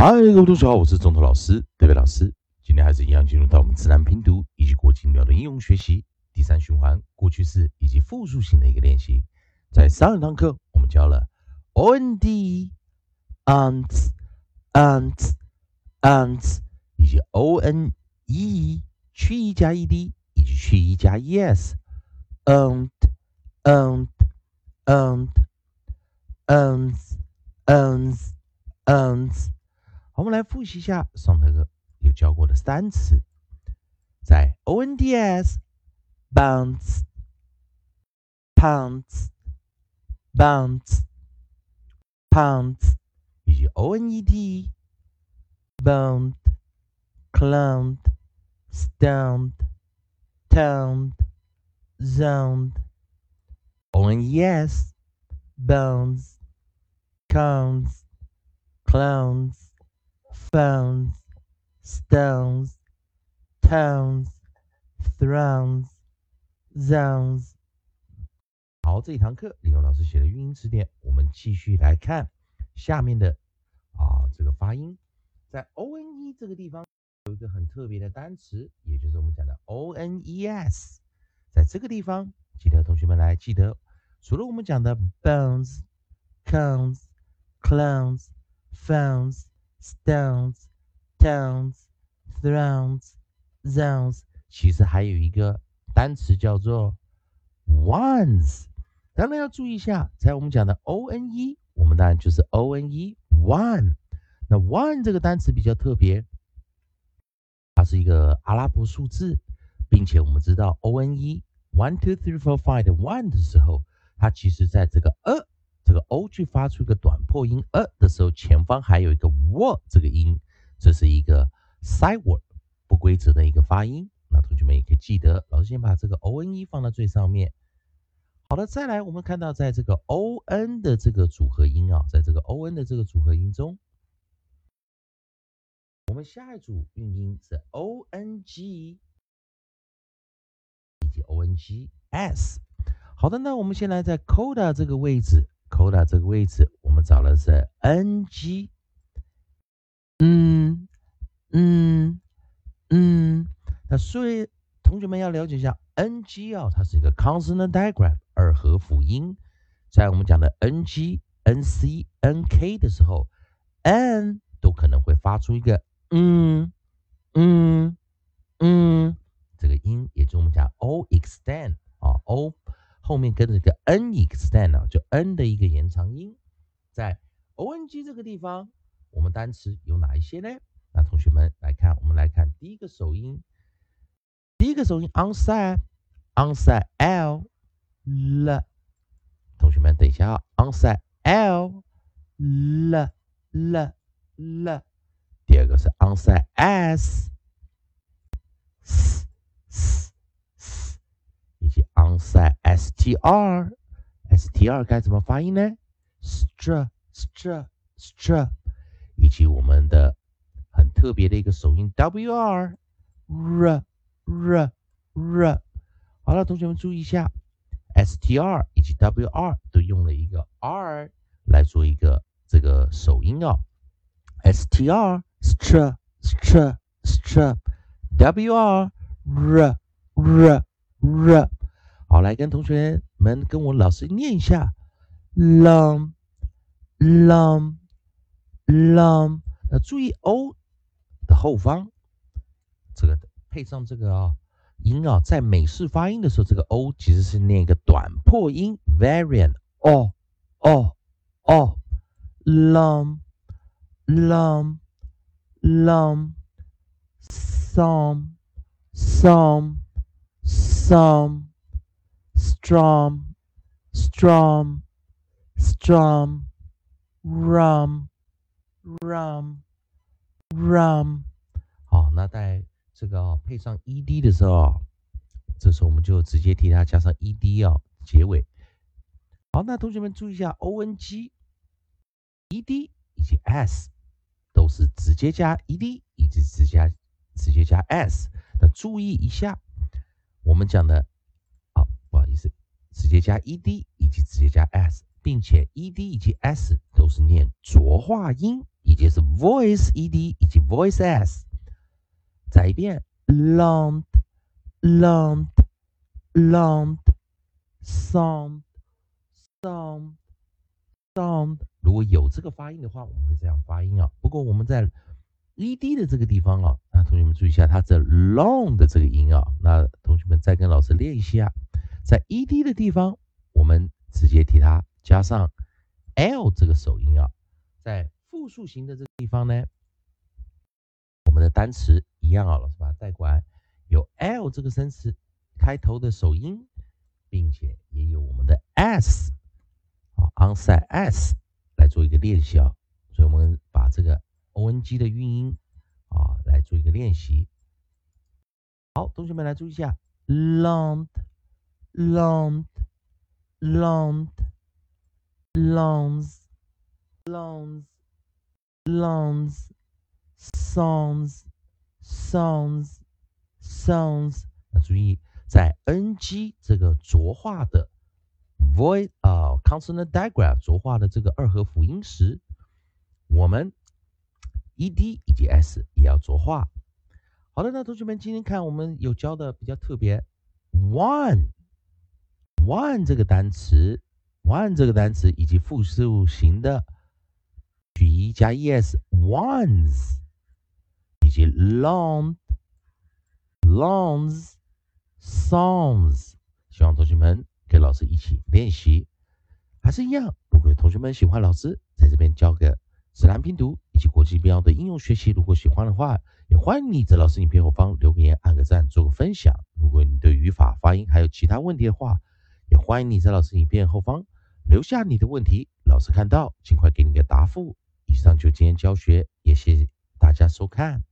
嗨，各位同学好，我是中头老师，德伟老师。今天还是一样进入到我们自然拼读以及国际音标的应用学习第三循环过去式以及复数型的一个练习。在上一堂课我们教了 o n d ants ants ants 以及 o n e 去 e 加 e d 以及去 e 加 e s ant ant ant ants ants ants 好，我们来复习一下上堂课有教过的三词，在 O N D S bounce pounce bounce pounce 以及 O N E D bound clowned stoned toned zoned O N E S bounds counts clowns phones, stones, towns, thrones, zones。好，这一堂课利用老师写的语音词典，我们继续来看下面的啊这个发音。在 o n e 这个地方有一个很特别的单词，也就是我们讲的 o n e s。在这个地方，记得同学们来记得，除了我们讲的 bones、cones、clowns、phones。Stones, towns, thrones, zones，其实还有一个单词叫做 ones。当然要注意一下，在我们讲的 o n e，我们当然就是 o n e one。那 one 这个单词比较特别，它是一个阿拉伯数字，并且我们知道 o n e one two three four five one 的时候，它其实在这个 a。这个 o 去发出一个短破音 a 的时候，前方还有一个 w 这个音，这是一个 side word 不规则的一个发音。那同学们也可以记得，老师先把这个 o n e 放到最上面。好的，再来我们看到在这个 o n 的这个组合音啊，在这个 o n 的这个组合音中，我们下一组韵音是 o n g 以及 o n g s。好的，那我们先来在 coda 这个位置。coda 这个位置，我们找的是 ng，嗯嗯嗯。那所以同学们要了解一下 ng 啊，它是一个 consonant digraph 二合辅音。在我们讲的 ng、nc、nk 的时候，n 都可能会发出一个嗯嗯嗯这个音，也就是我们讲 o extend 啊 o。后面跟着一个 n extend 啊，就 n 的一个延长音，在 o n g 这个地方，我们单词有哪一些呢？那同学们来看，我们来看第一个首音，第一个首音 onside，onside l l，同学们等一下啊，onside l l l l，第二个是 onside s。以及 onside str，str 该怎么发音呢？str，str，str，以及我们的很特别的一个首音 wr，r，r，r。好了，同学们注意一下，str 以及 wr 都用了一个 r 来做一个这个首音哦。str，str，str，wr，r，r，r。好，来跟同学们跟我老师念一下 long long long。那注意 o 的后方，这个配上这个啊音啊，在美式发音的时候，这个 o 其实是念一个短破音 variant。哦哦哦，long，long，long，some，some，some。Strum, strum, strum, rum, rum, rum。好，那在这个啊配上 ed 的时候，这时候我们就直接替它加上 ed 哦结尾。好，那同学们注意一下，ong、ed 以及 s 都是直接加 ed 以及直接直接加 s。那注意一下，我们讲的。好，不好意思直接加 ed 以及直接加 s，并且 ed 以及 s 都是念浊化音以及。及是 voice ed 以及 voice s。再一遍，long long long sound sound sound。如果有这个发音的话，我们会这样发音啊。不过我们在 ed 的这个地方啊，那同学们注意一下，它这 long 的这个音啊，那同学们再跟老师练一下，在 ed 的地方，我们直接替它加上 l 这个首音啊，在复数型的这个地方呢，我们的单词一样啊，老师把它带过来，有 l 这个生词开头的首音，并且也有我们的 s 啊，onside s。来做一个练习啊，所以我们把这个 o n g 的韵音啊来做一个练习。好，同学们来注意一下，long。Lond, lond, lons, lons. lones sons sons sons。要注意，在 ng 这个浊化的 void 啊 consonant digraph 浊化的这个二合辅音时，我们 ed 以及 s 也要浊化。好的，那同学们，今天看我们有教的比较特别，one。one 这个单词，one 这个单词以及复数型的取一加 es，ones，以及 long，longs，songs，希望同学们。跟老师一起练习，还是一样。如果有同学们喜欢老师在这边教个自然拼读以及国际标的应用学习，如果喜欢的话，也欢迎你在老师影片后方留个言、按个赞、做个分享。如果你对语法、发音还有其他问题的话，也欢迎你在老师影片后方留下你的问题，老师看到尽快给你个答复。以上就今天教学，也谢谢大家收看。